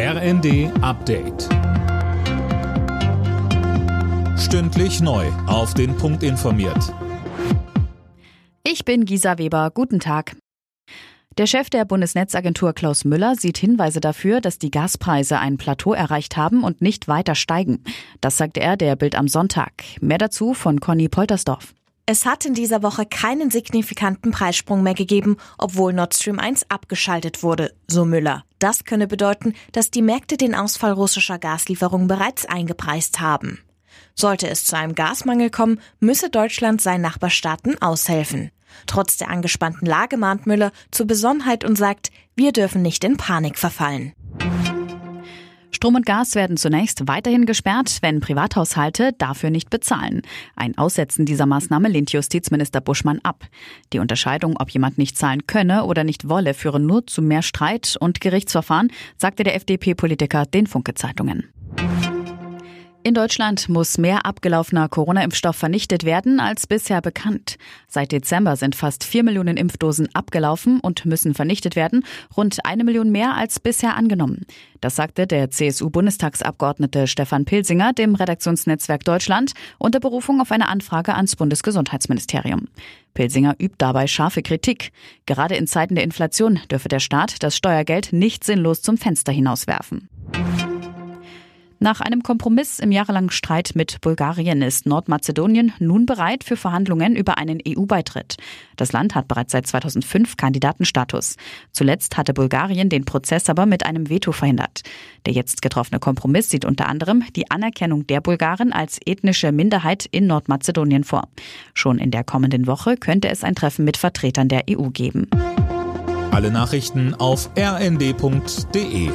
RND Update. Stündlich neu. Auf den Punkt informiert. Ich bin Gisa Weber. Guten Tag. Der Chef der Bundesnetzagentur Klaus Müller sieht Hinweise dafür, dass die Gaspreise ein Plateau erreicht haben und nicht weiter steigen. Das sagte er der Bild am Sonntag. Mehr dazu von Conny Poltersdorf. Es hat in dieser Woche keinen signifikanten Preissprung mehr gegeben, obwohl Nord Stream 1 abgeschaltet wurde, so Müller. Das könne bedeuten, dass die Märkte den Ausfall russischer Gaslieferungen bereits eingepreist haben. Sollte es zu einem Gasmangel kommen, müsse Deutschland seinen Nachbarstaaten aushelfen. Trotz der angespannten Lage mahnt Müller zur Besonnenheit und sagt, wir dürfen nicht in Panik verfallen. Strom und Gas werden zunächst weiterhin gesperrt, wenn Privathaushalte dafür nicht bezahlen. Ein Aussetzen dieser Maßnahme lehnt Justizminister Buschmann ab. Die Unterscheidung, ob jemand nicht zahlen könne oder nicht wolle, führe nur zu mehr Streit und Gerichtsverfahren, sagte der FDP-Politiker den Funke-Zeitungen. In Deutschland muss mehr abgelaufener Corona-Impfstoff vernichtet werden als bisher bekannt. Seit Dezember sind fast vier Millionen Impfdosen abgelaufen und müssen vernichtet werden, rund eine Million mehr als bisher angenommen. Das sagte der CSU-Bundestagsabgeordnete Stefan Pilsinger dem Redaktionsnetzwerk Deutschland unter Berufung auf eine Anfrage ans Bundesgesundheitsministerium. Pilsinger übt dabei scharfe Kritik. Gerade in Zeiten der Inflation dürfe der Staat das Steuergeld nicht sinnlos zum Fenster hinauswerfen. Nach einem Kompromiss im jahrelangen Streit mit Bulgarien ist Nordmazedonien nun bereit für Verhandlungen über einen EU-Beitritt. Das Land hat bereits seit 2005 Kandidatenstatus. Zuletzt hatte Bulgarien den Prozess aber mit einem Veto verhindert. Der jetzt getroffene Kompromiss sieht unter anderem die Anerkennung der Bulgaren als ethnische Minderheit in Nordmazedonien vor. Schon in der kommenden Woche könnte es ein Treffen mit Vertretern der EU geben. Alle Nachrichten auf rnd.de